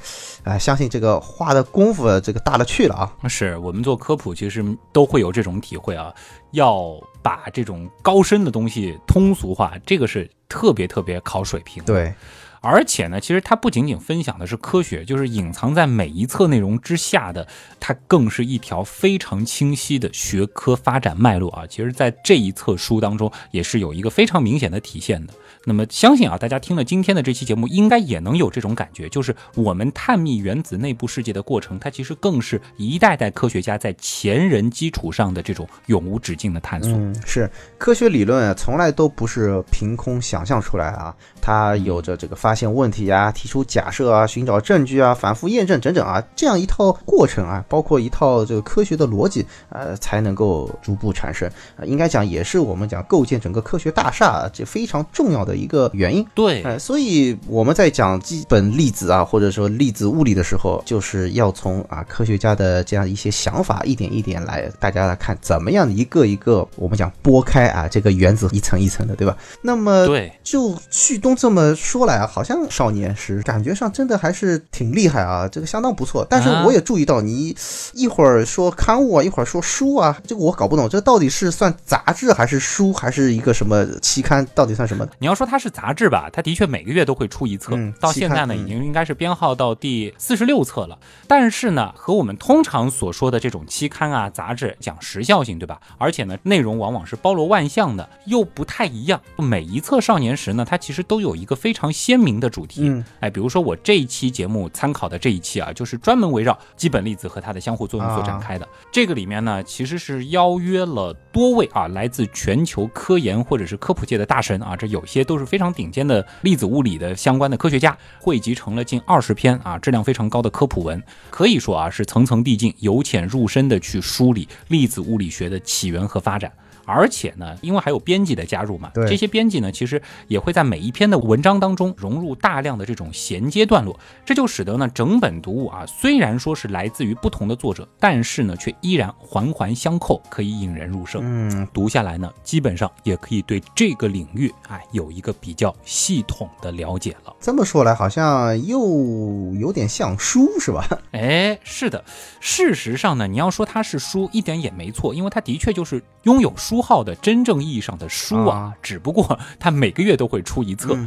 哎，相信这个花的功夫这个大了去了啊！是我们做科普其实都会有这种体会啊，要。把这种高深的东西通俗化，这个是特别特别考水平。对，而且呢，其实它不仅仅分享的是科学，就是隐藏在每一册内容之下的，它更是一条非常清晰的学科发展脉络啊。其实，在这一册书当中，也是有一个非常明显的体现的。那么，相信啊，大家听了今天的这期节目，应该也能有这种感觉，就是我们探秘原子内部世界的过程，它其实更是一代代科学家在前人基础上的这种永无止境的探索。嗯，是科学理论啊，从来都不是凭空想象出来啊，它有着这个发现问题啊、提出假设啊、寻找证据啊、反复验证整整啊这样一套过程啊，包括一套这个科学的逻辑，呃，才能够逐步产生啊。应该讲，也是我们讲构建整个科学大厦这非常重要的。一个原因，对，哎，所以我们在讲基本粒子啊，或者说粒子物理的时候，就是要从啊科学家的这样一些想法一点一点来，大家来看怎么样一个一个我们讲拨开啊这个原子一层一层的，对吧？那么对，就旭东这么说来啊，好像少年时感觉上真的还是挺厉害啊，这个相当不错。但是我也注意到你一会儿说刊物啊，一会儿说书啊，这个我搞不懂，这到底是算杂志还是书，还是一个什么期刊？到底算什么？你要说。它是杂志吧？它的确每个月都会出一册，到现在呢，已经应该是编号到第四十六册了。但是呢，和我们通常所说的这种期刊啊、杂志讲时效性，对吧？而且呢，内容往往是包罗万象的，又不太一样。每一册少年时呢，它其实都有一个非常鲜明的主题。哎，比如说我这一期节目参考的这一期啊，就是专门围绕基本粒子和它的相互作用所展开的。这个里面呢，其实是邀约了多位啊，来自全球科研或者是科普界的大神啊，这有些都。就是非常顶尖的粒子物理的相关的科学家汇集成了近二十篇啊质量非常高的科普文，可以说啊是层层递进、由浅入深的去梳理粒子物理学的起源和发展。而且呢，因为还有编辑的加入嘛，这些编辑呢，其实也会在每一篇的文章当中融入大量的这种衔接段落，这就使得呢，整本读物啊，虽然说是来自于不同的作者，但是呢，却依然环环相扣，可以引人入胜。嗯，读下来呢，基本上也可以对这个领域啊有一个比较系统的了解了。这么说来，好像又有点像书，是吧？哎，是的。事实上呢，你要说它是书，一点也没错，因为它的确就是拥有书。书号的真正意义上的书啊，只不过它每个月都会出一册，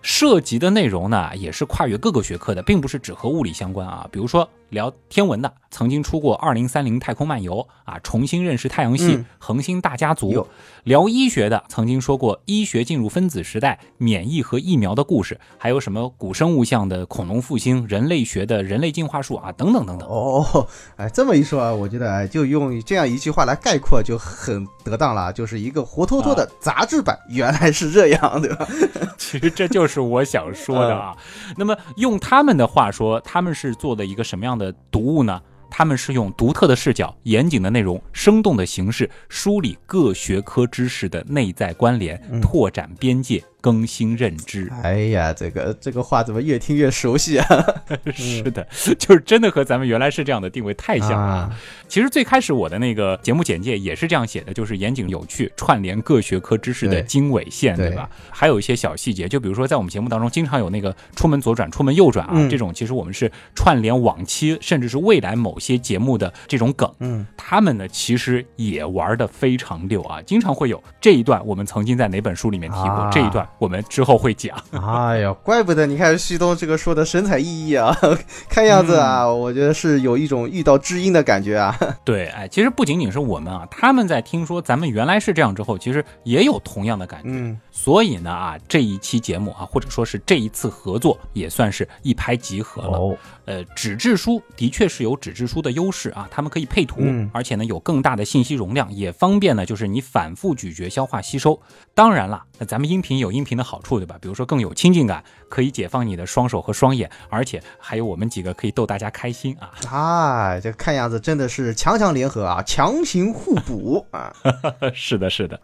涉及的内容呢也是跨越各个学科的，并不是只和物理相关啊。比如说聊天文的，曾经出过《二零三零太空漫游》啊，重新认识太阳系、恒星大家族；聊医学的，曾经说过医学进入分子时代、免疫和疫苗的故事，还有什么古生物像的恐龙复兴、人类学的人类进化术啊，等等等等。哦，哎，这么一说啊，我觉得哎，就用这样一句话来概括就很。得当了，就是一个活脱脱的杂志版，原来是这样，对吧？其实这就是我想说的啊。那么用他们的话说，他们是做的一个什么样的读物呢？他们是用独特的视角、严谨的内容、生动的形式梳理各学科知识的内在关联，拓展边界。更新认知，哎呀，这个这个话怎么越听越熟悉啊？是的，就是真的和咱们原来是这样的定位太像了。其实最开始我的那个节目简介也是这样写的，就是严谨有趣，串联各学科知识的经纬线，对吧？还有一些小细节，就比如说在我们节目当中，经常有那个出门左转、出门右转啊，这种其实我们是串联往期甚至是未来某些节目的这种梗。嗯，他们呢其实也玩的非常溜啊，经常会有这一段，我们曾经在哪本书里面提过这一段。我们之后会讲。哎呀，怪不得你看旭东这个说的神采奕奕啊，看样子啊，我觉得是有一种遇到知音的感觉啊。对，哎，其实不仅仅是我们啊，他们在听说咱们原来是这样之后，其实也有同样的感觉。嗯，所以呢啊，这一期节目啊，或者说是这一次合作，也算是一拍即合了。呃，纸质书的确是有纸质书的优势啊，他们可以配图，而且呢有更大的信息容量，也方便呢，就是你反复咀嚼、消化、吸收。当然了，那咱们音频有音频的好处，对吧？比如说更有亲近感，可以解放你的双手和双眼，而且还有我们几个可以逗大家开心啊！啊，这看样子真的是强强联合啊，强行互补啊！是的，是的。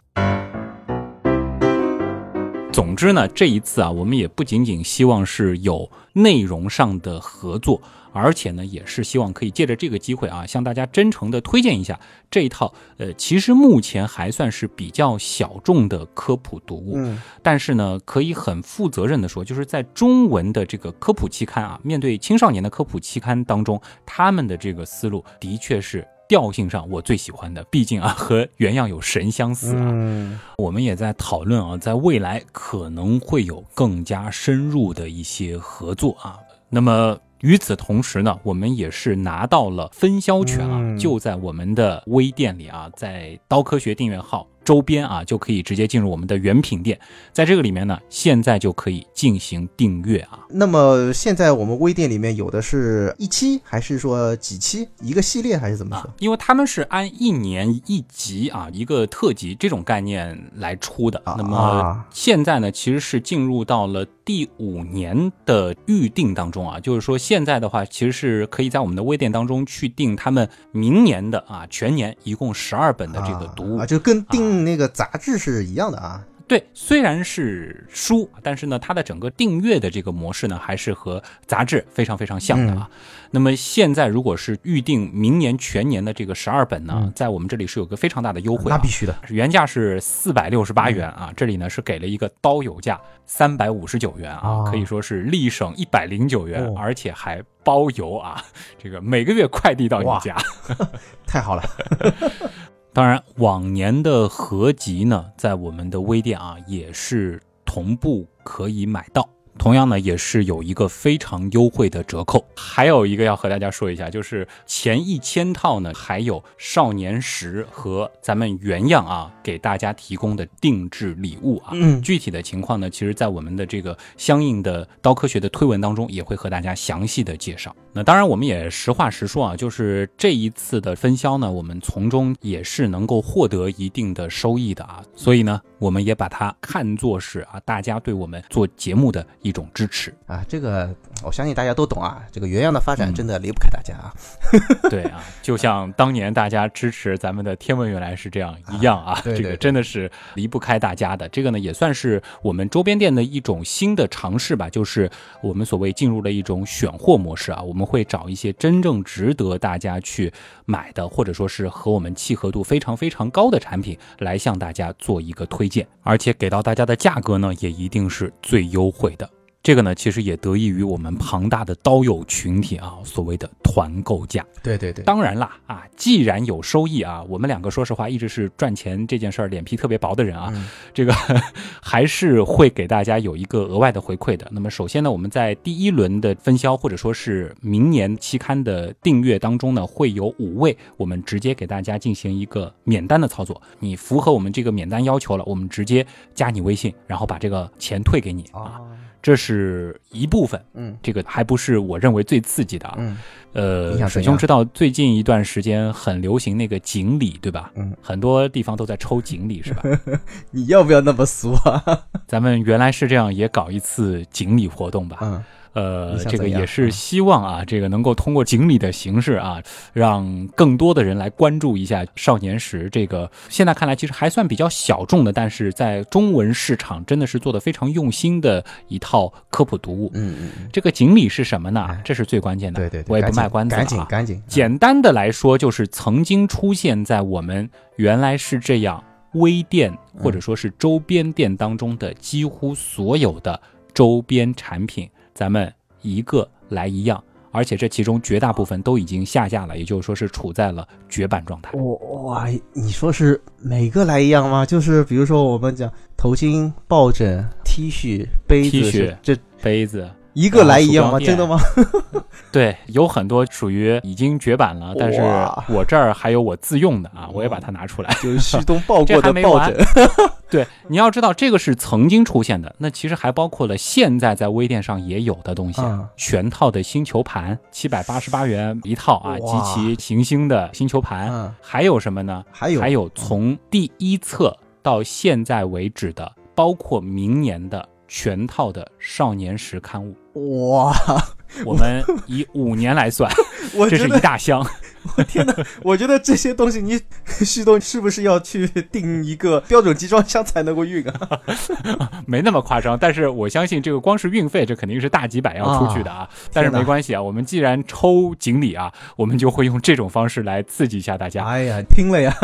总之呢，这一次啊，我们也不仅仅希望是有内容上的合作，而且呢，也是希望可以借着这个机会啊，向大家真诚的推荐一下这一套呃，其实目前还算是比较小众的科普读物。但是呢，可以很负责任的说，就是在中文的这个科普期刊啊，面对青少年的科普期刊当中，他们的这个思路的确是。调性上我最喜欢的，毕竟啊 和原样有神相似啊。嗯我们也在讨论啊，在未来可能会有更加深入的一些合作啊。那么与此同时呢，我们也是拿到了分销权啊，嗯就在我们的微店里啊，在刀科学订阅号周边啊，就可以直接进入我们的原品店，在这个里面呢，现在就可以进行订阅啊。那么现在我们微店里面有的是一期，还是说几期？一个系列还是怎么说？啊，因为他们是按一年一集啊，一个特辑这种概念来出的。啊那么啊现在呢，其实是进入到了第五年的预定当中啊，就是说现在的话，其实是可以在我们的微店当中去订他们明年的啊全年一共十二本的这个读物啊，就跟订那个杂志是一样的啊。对，虽然是书，但是呢，它的整个订阅的这个模式呢，还是和杂志非常非常像的啊。那么现在如果是预定明年全年的这个十二本呢，在我们这里是有个非常大的优惠、啊，那必须的。原价是四百六十八元啊，这里呢是给了一个刀友价三百五十九元啊，哦可以说是立省一百零九元，哦而且还包邮啊，这个每个月快递到你家。太好了，当然，往年的合集呢，在我们的微店啊也是同步可以买到。同样呢，也是有一个非常优惠的折扣。还有一个要和大家说一下，就是前一千套呢，还有少年时和咱们原样啊给大家提供的定制礼物啊。嗯具体的情况呢，其实在我们的这个相应的刀科学的推文当中，也会和大家详细的介绍。那当然，我们也实话实说啊，就是这一次的分销呢，我们从中也是能够获得一定的收益的啊，所以呢，我们也把它看作是啊，大家对我们做节目的一种支持。啊，这个我相信大家都懂啊。这个原样的发展嗯真的离不开大家啊。对啊，就像当年大家支持咱们的天文原来是这样一样啊，这个对对对真的是离不开大家的。这个呢，也算是我们周边店的一种新的尝试吧，就是我们所谓进入了一种选货模式啊，我们会找一些真正值得大家去买的，或者说是和我们契合度非常非常高的产品来向大家做一个推荐，而且给到大家的价格呢，也一定是最优惠的。这个呢，其实也得益于我们庞大的刀友群体啊，所谓的团购价。对对对，当然啦，啊，既然有收益啊，我们两个说实话一直是赚钱这件事儿脸皮特别薄的人啊，嗯这个 还是会给大家有一个额外的回馈的。那么首先呢，我们在第一轮的分销或者说是明年期刊的订阅当中呢，会有五位我们直接给大家进行一个免单的操作。你符合我们这个免单要求了，我们直接加你微信，然后把这个钱退给你啊。啊，这是一部分，嗯这个还不是我认为最刺激的啊。嗯呃，水兄知道最近一段时间很流行那个锦鲤，对吧？嗯，很多地方都在抽锦鲤，是吧？你要不要那么俗啊？咱们原来是这样，也搞一次锦鲤活动吧。嗯呃这个也是嗯希望啊，这个能够通过锦鲤的形式啊，让更多的人来关注一下少年时这个现在看来其实还算比较小众的，但是在中文市场真的是做的非常用心的一套科普读物。嗯嗯嗯，这个锦鲤是什么呢哎？这是最关键的。对对对，我也不卖关子了赶紧啊。赶紧，简单的来说，就是曾经出现在我们原来是这样微店或者说是周边店当中的几乎所有的周边产品，咱们一个来一样，而且这其中绝大部分都已经下架了，也就是说是处在了绝版状态。哇，你说是每个来一样吗？就是比如说我们讲头巾、抱枕、T 恤、杯 T 子，恤这杯子，一个来一样吗？真的吗？对，有很多属于已经绝版了，但是我这儿还有我自用的啊，我也把它拿出来。就是旭东抱过的 抱枕，对，你要知道这个是曾经出现的，那其实还包括了现在在微店上也有的东西，嗯。全套的星球盘，七百八十八元一套啊，集哇齐行星的星球盘，嗯。还有什么呢？还有。还有从第一册到现在为止的，包括明年的全套的少年时刊物，哇，我们以五年来算，这是一大箱。天哪，我觉得这些东西你 旭东是不是要去订一个标准集装箱才能够运啊？没那么夸张，但是我相信这个光是运费，这肯定是大几百要出去的啊。但是没关系啊，我们既然抽锦鲤啊，我们就会用这种方式来刺激一下大家。哎呀，拼了呀！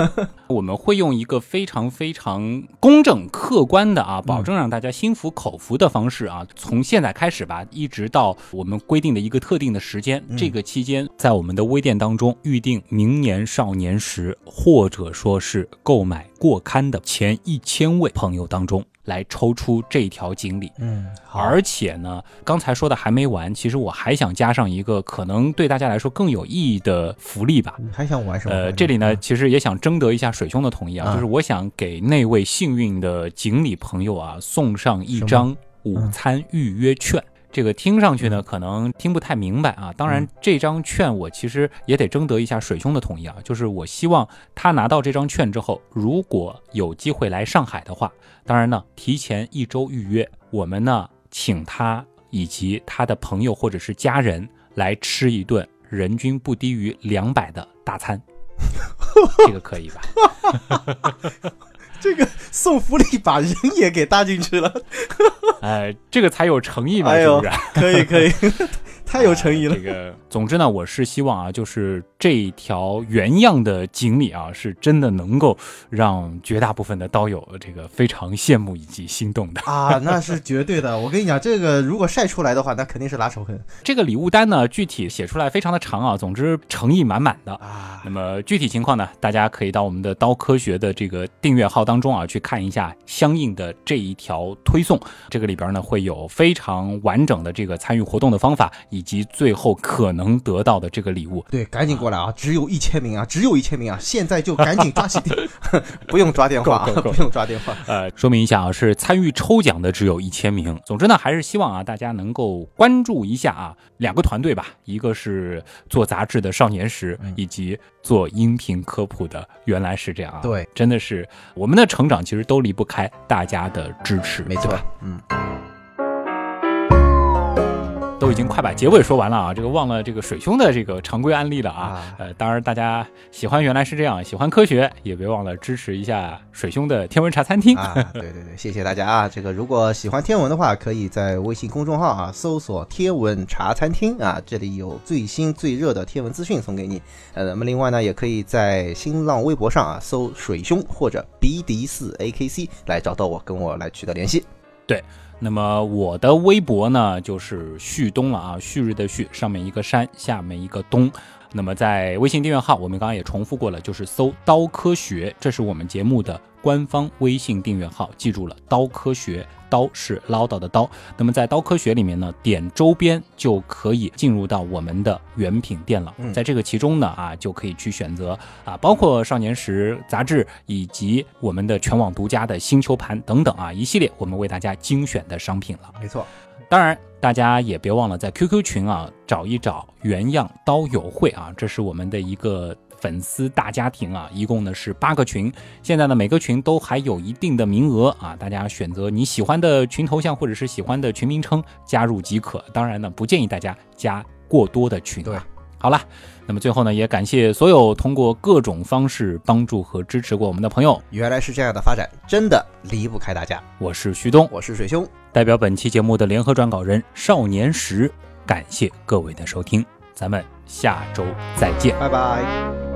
我们会用一个非常非常公正客观的啊，保证让大家心服口服的方式啊，从现在开始吧，一直到我们规定的一个特定的时间，嗯这个期间在我们的微店当中预定明年少年时，或者说是购买过刊的前一千位朋友当中，来抽出这条锦鲤。嗯，而且呢，刚才说的还没完，其实我还想加上一个可能对大家来说更有意义的福利吧。你还想玩什么？呃，这里呢，其实也想征得一下水兄的同意啊，啊就是我想给那位幸运的锦鲤朋友啊送上一张午餐预约券。这个听上去呢，可能听不太明白啊。当然嗯，这张券我其实也得征得一下水兄的同意啊。就是我希望他拿到这张券之后，如果有机会来上海的话，当然呢，提前一周预约，我们呢请他以及他的朋友或者是家人来吃一顿人均不低于两百的大餐。这个可以吧？这个送福利把人也给搭进去了，哎，这个才有诚意嘛，哎是不是？可 以可以，太有诚意了这。个，总之呢，我是希望啊，就是这条原样的锦鲤啊，是真的能够让绝大部分的刀友这个非常羡慕以及心动的。啊，那是绝对的。我跟你讲，这个如果晒出来的话，那肯定是拉仇恨这个礼物单呢，具体写出来非常的长啊，总之诚意满满的。啊那。么具体情况呢，大家可以到我们的刀科学的这个订阅号当中啊，去看一下相应的这一条推送。这个里边呢，会有非常完整的这个参与活动的方法，以及最后可能得到的这个礼物。对，赶紧过来啊！只有一千名啊，只有一千名啊！现在就赶紧抓起电，不用抓电话啊，不用抓电话。呃，说明一下啊，是参与抽奖的只有一千名。总之呢，还是希望啊，大家能够关注一下啊，两个团队吧，一个是做杂志的少年时，嗯以及做音频科普的原来是这样啊。对，真的是我们的成长其实都离不开大家的支持，没错？，嗯，都已经快把结尾说完了啊，这个忘了这个水兄的这个常规案例了啊。啊呃，当然大家喜欢原来是这样，喜欢科学，也别忘了支持一下水兄的天文茶餐厅。啊，对对对，谢谢大家啊！这个如果喜欢天文的话，可以在微信公众号啊搜索“天文茶餐厅”啊，这里有最新最热的天文资讯送给你。呃，那么另外呢，也可以在新浪微博上啊搜“水兄”或者 “B D 四 A K C” 来找到我，跟我来取得联系。那么我的微博呢，就是旭东了啊，旭日的旭，上面一个山，下面一个东。那么在微信订阅号，我们刚刚也重复过了，就是搜“刀科学”，这是我们节目的官方微信订阅号，记住了，“刀科学”，刀是唠叨的刀。那么在刀科学里面呢，点周边就可以进入到我们的原品店了。嗯在这个其中呢，啊，就可以去选择啊，包括少年时杂志以及我们的全网独家的星球盘等等啊，一系列我们为大家精选的商品了。没错，当然，大家也别忘了在 QQ 群啊找一找原样刀友会啊，这是我们的一个粉丝大家庭啊，一共呢是八个群，现在呢每个群都还有一定的名额啊，大家选择你喜欢的群头像或者是喜欢的群名称加入即可。当然呢，不建议大家加过多的群、啊。对。好了，那么最后呢，也感谢所有通过各种方式帮助和支持过我们的朋友。原来是这样的发展，真的离不开大家。我是徐东，我是水兄，代表本期节目的联合撰稿人少年时，感谢各位的收听，咱们下周再见。拜拜。